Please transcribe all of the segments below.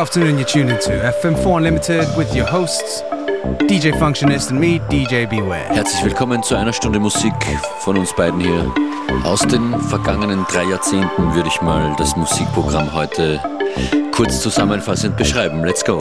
afternoon, you're tuned into FM4 Unlimited with your hosts, DJ Functionist and me, DJ Beware. Herzlich willkommen zu einer Stunde Musik von uns beiden hier. Aus den vergangenen drei Jahrzehnten würde ich mal das Musikprogramm heute kurz zusammenfassend beschreiben. Let's go!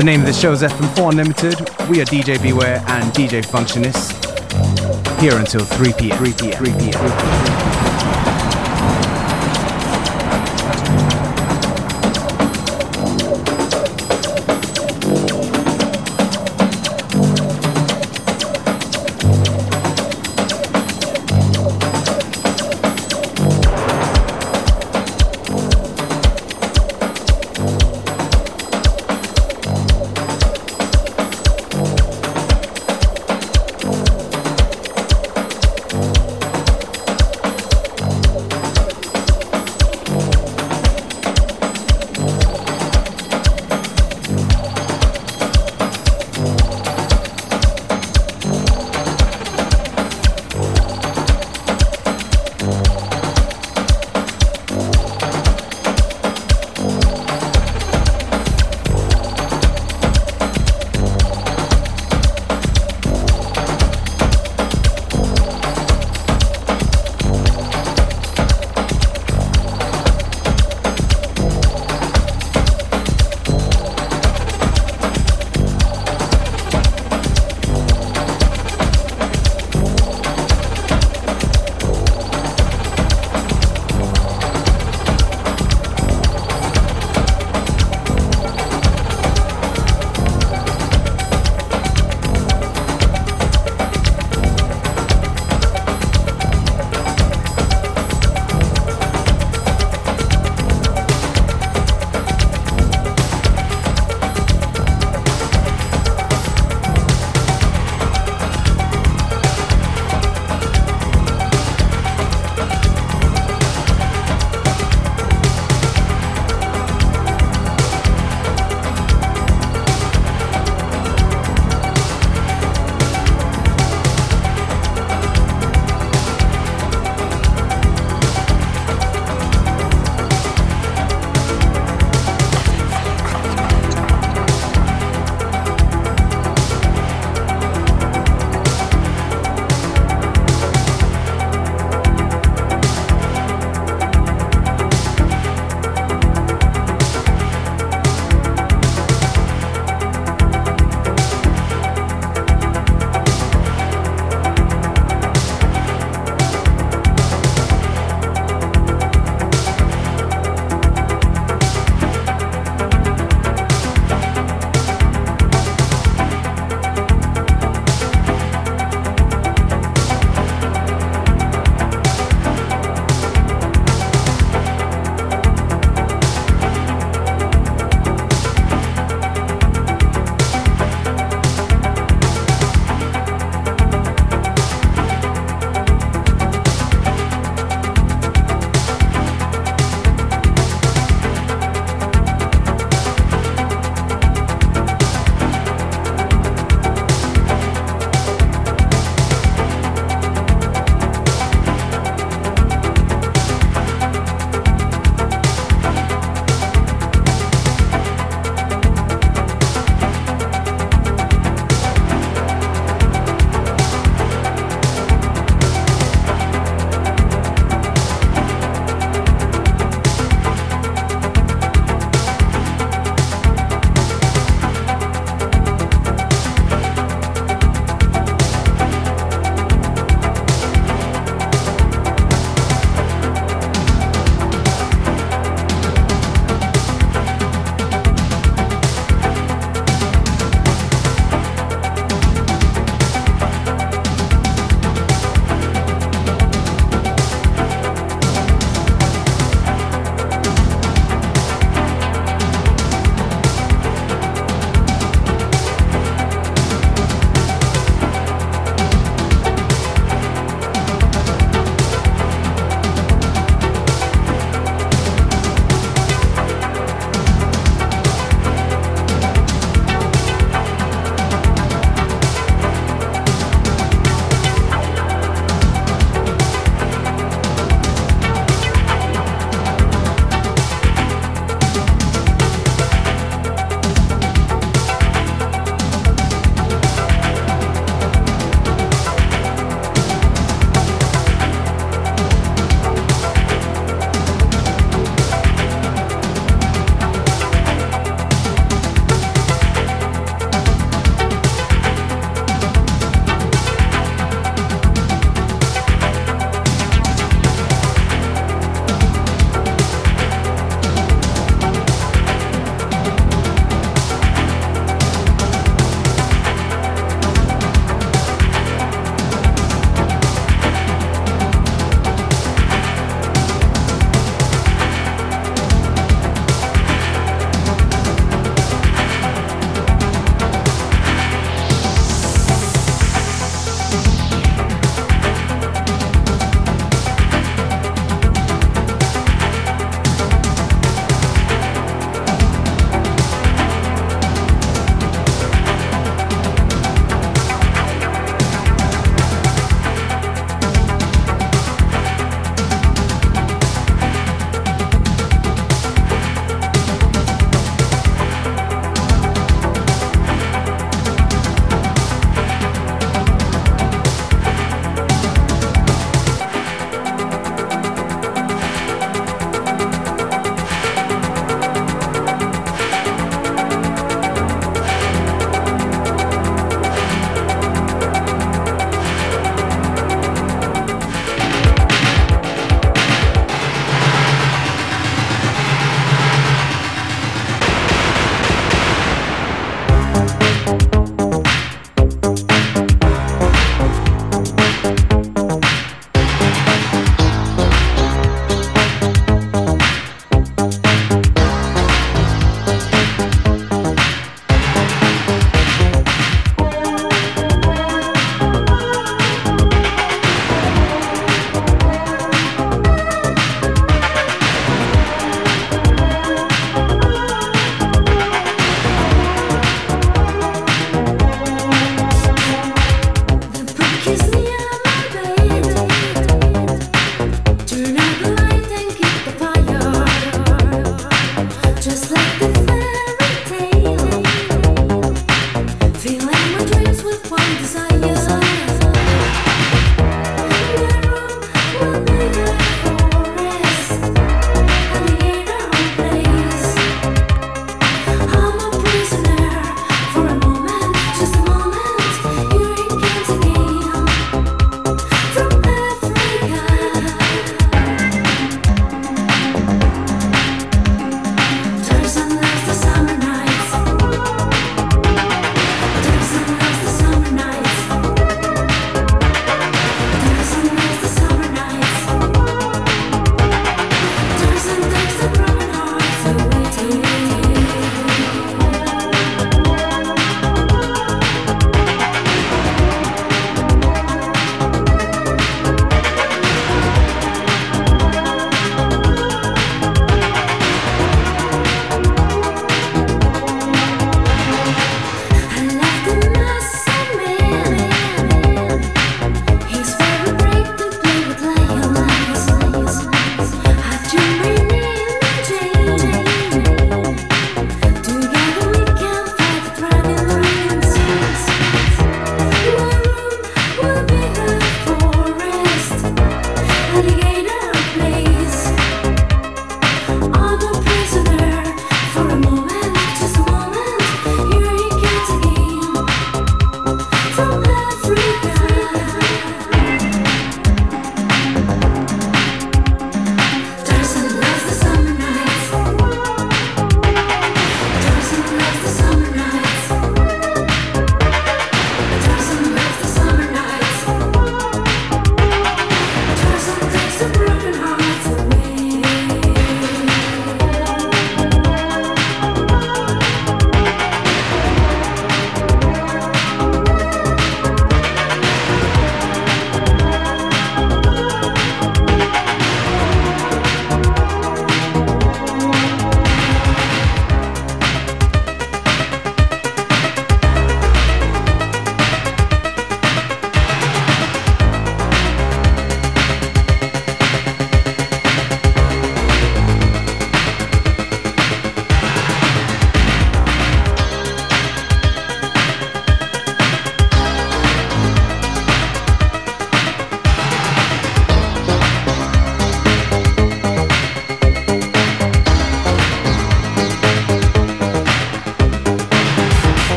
The name of the show is FM4 Unlimited. We are DJ Beware and DJ Functionist. Here until 3 p.m. 3 p.m. 3 p.m. 3 p.m.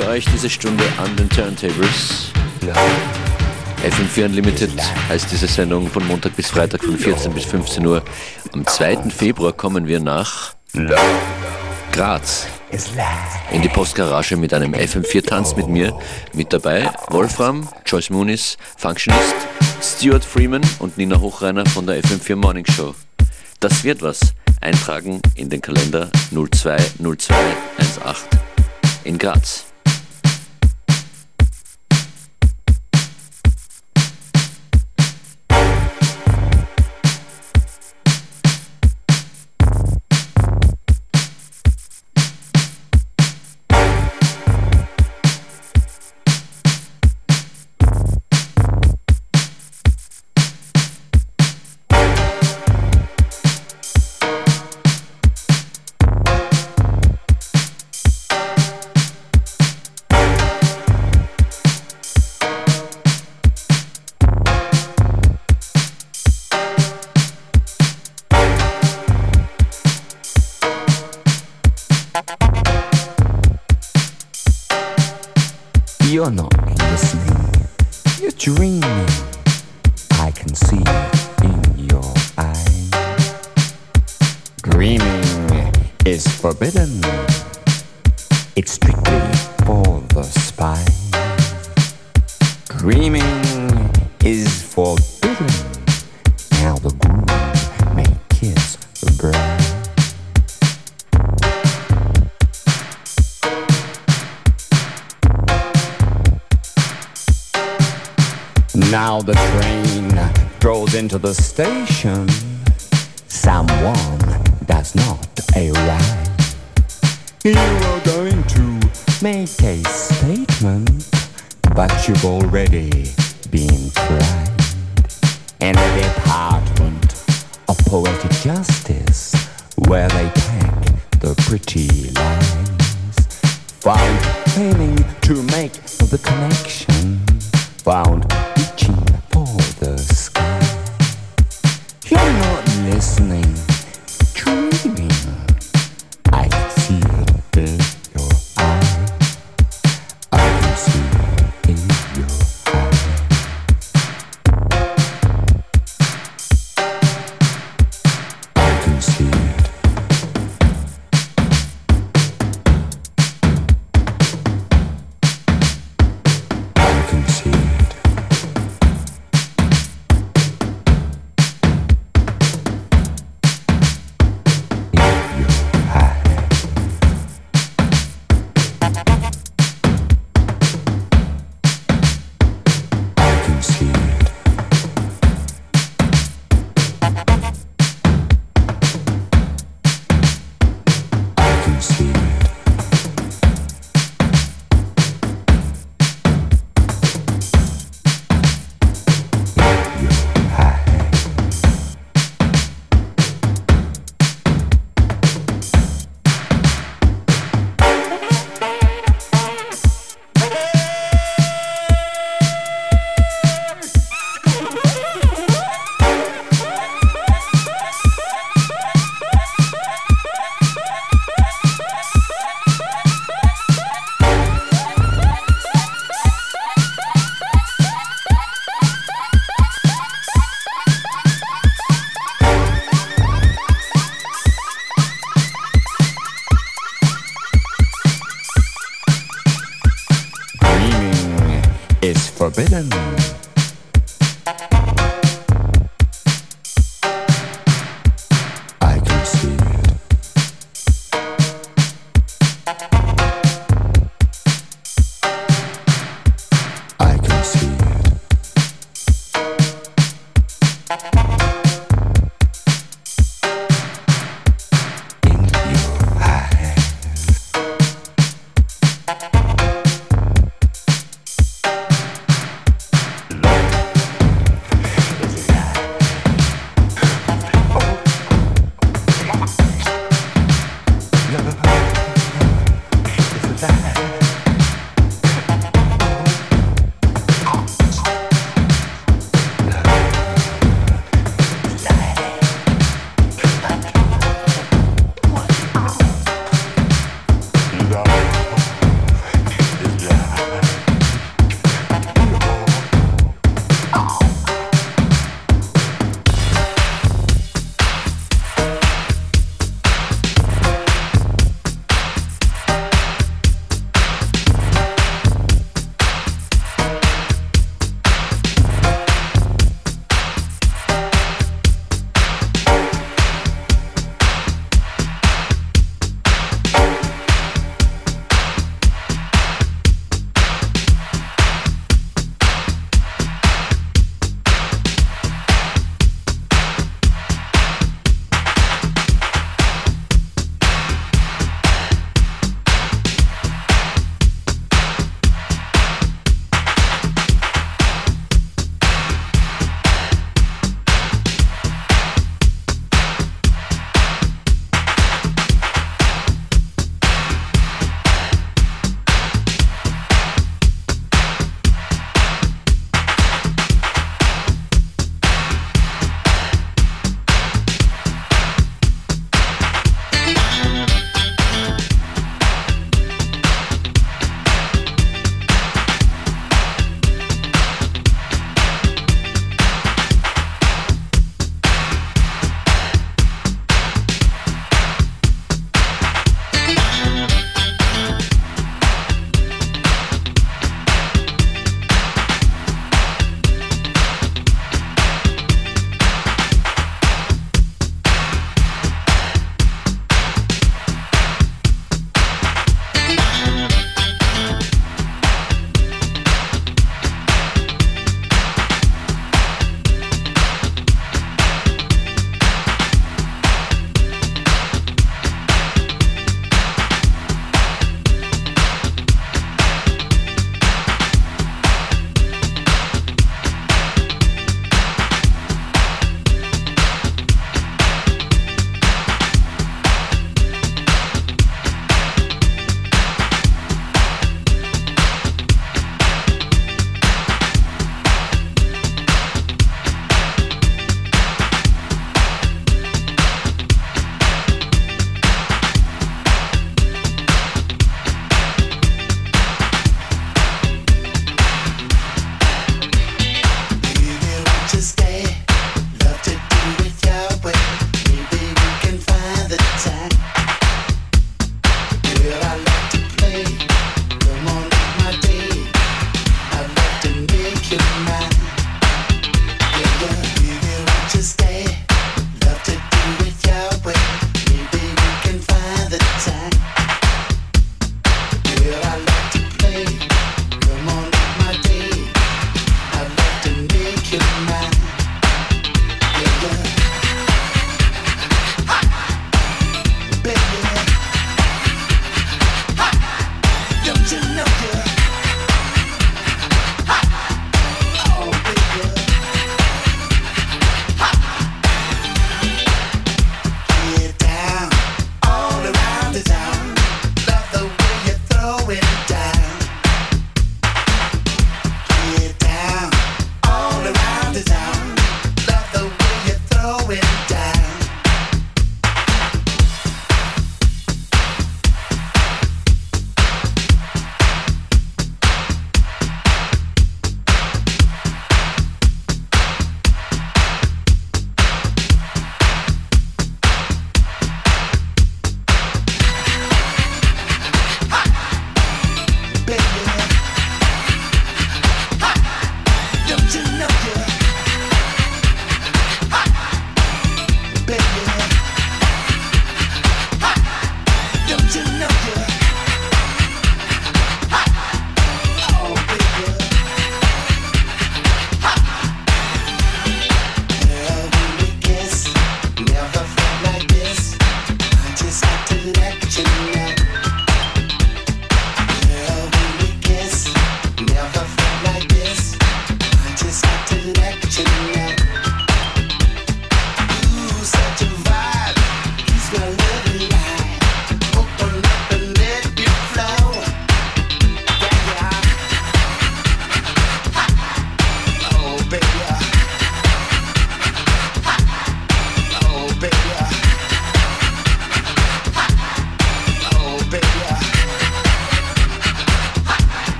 für euch diese Stunde an den Turntables. FM4 Unlimited heißt diese Sendung von Montag bis Freitag von 14 bis 15 Uhr. Am 2. Februar kommen wir nach Graz in die Postgarage mit einem FM4-Tanz mit mir. Mit dabei Wolfram, Joyce Moonis, Functionist, Stuart Freeman und Nina Hochreiner von der FM4 Morning Show. Das wird was. Eintragen in den Kalender 020218 in Graz. Into the station. Someone does not arrive. You are going to make a statement, but you've already been tried. In the Department of Poetic Justice, where they pack the pretty lines, found failing to make the connection, found reaching listening,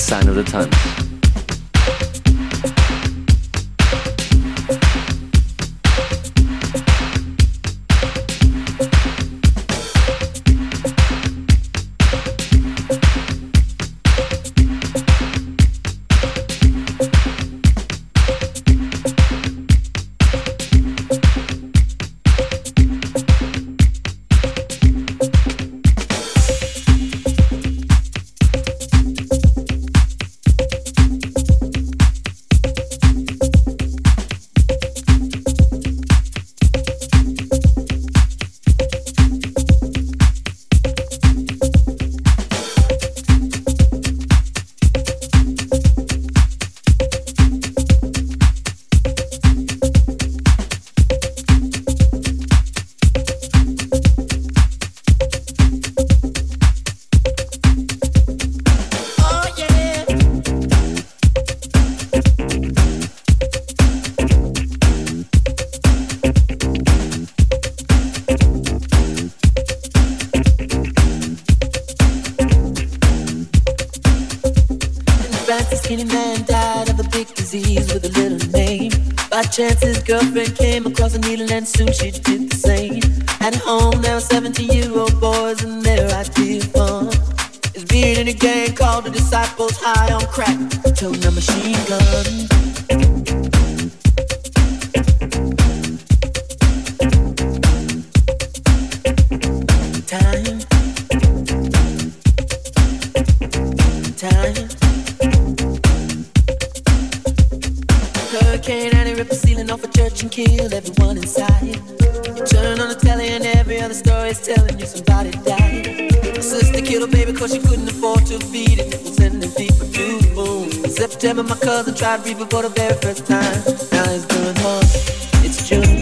Sign of the Times. Chances, girlfriend came across a needle and soon she did the same. At home, now 17 year old boys and their idea of fun is being in a gang called the Disciples High on Crack, toting a machine gun. Killed everyone inside. You turn on the telly and every other story is telling you somebody died. My sister killed her baby cause she couldn't afford to feed it. Was sending people to the moon. In September, my cousin tried reaping for the very first time. Now he's doing hard. It's June.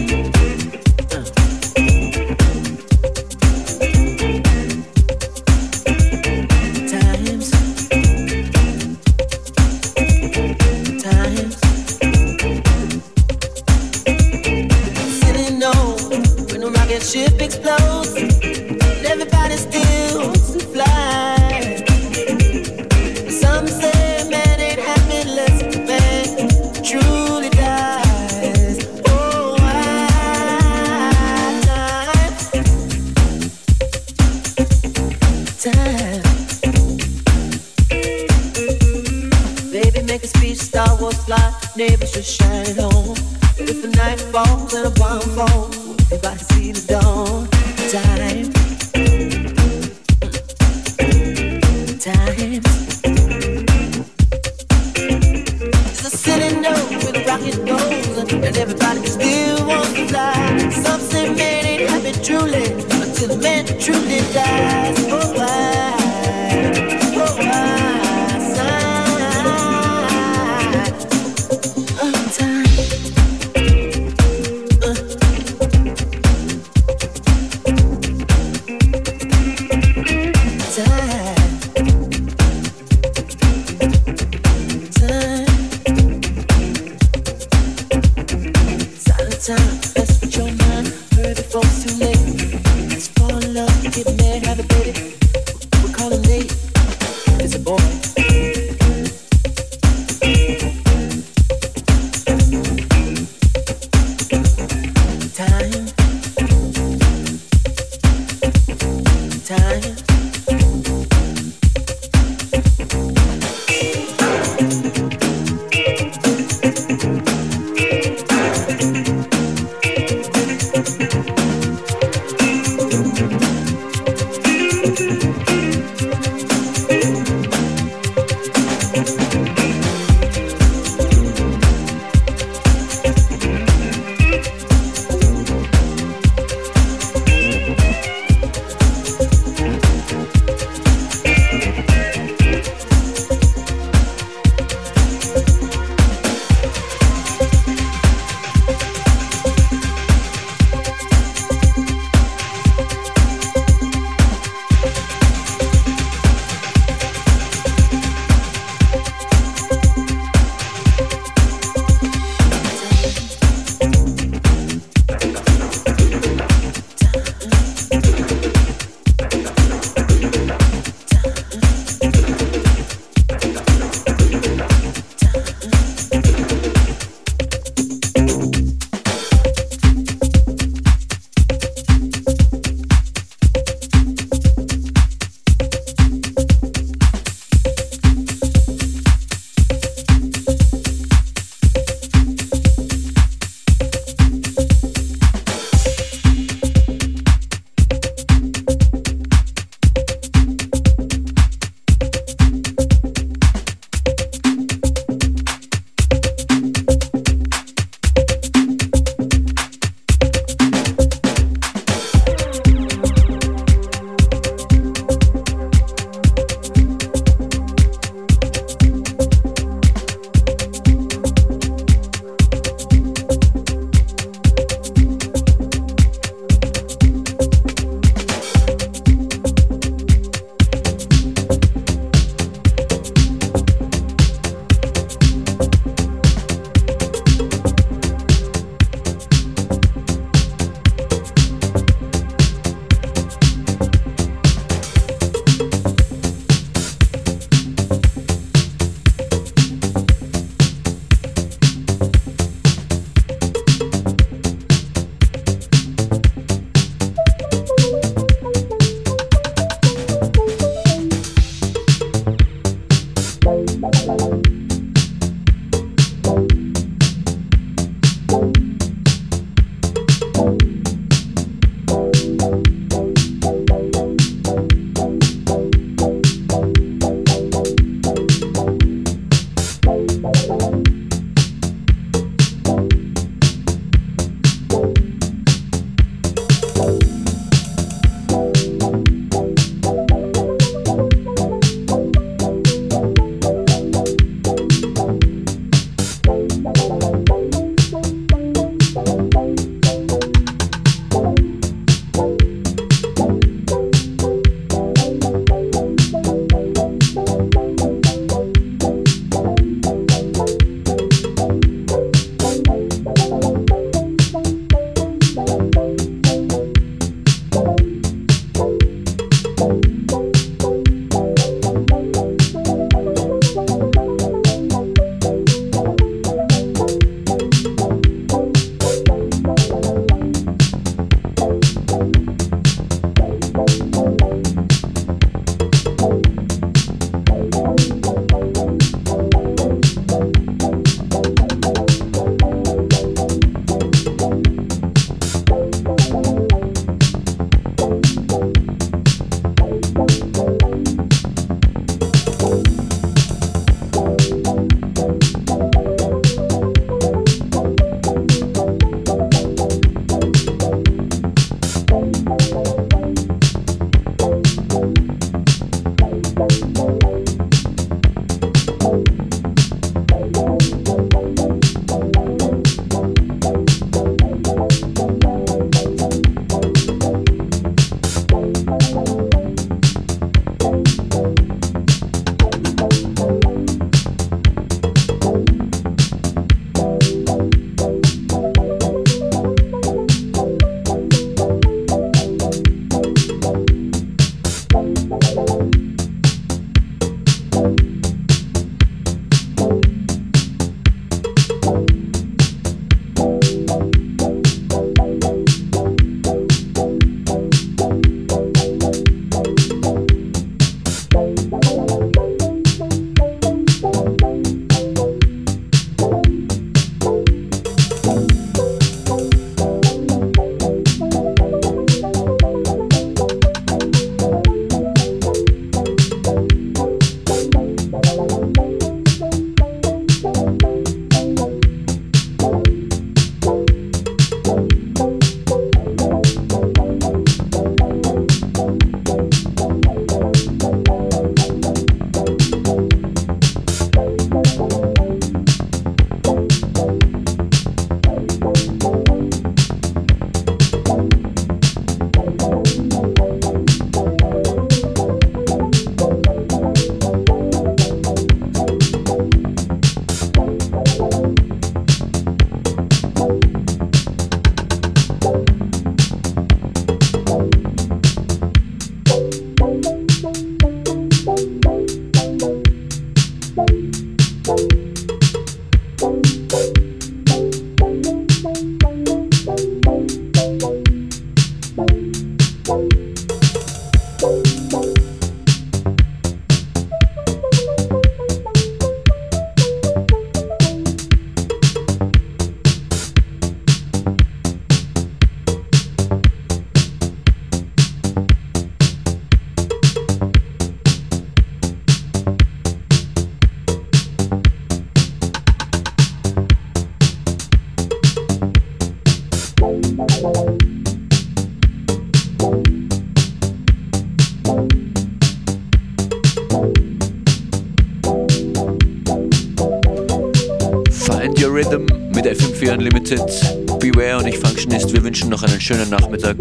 Unlimited. Beware und ich Functionist, wir wünschen noch einen schönen Nachmittag.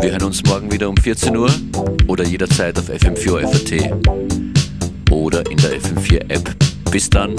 Wir hören uns morgen wieder um 14 Uhr oder jederzeit auf FM4 FAT oder in der FM4 App. Bis dann.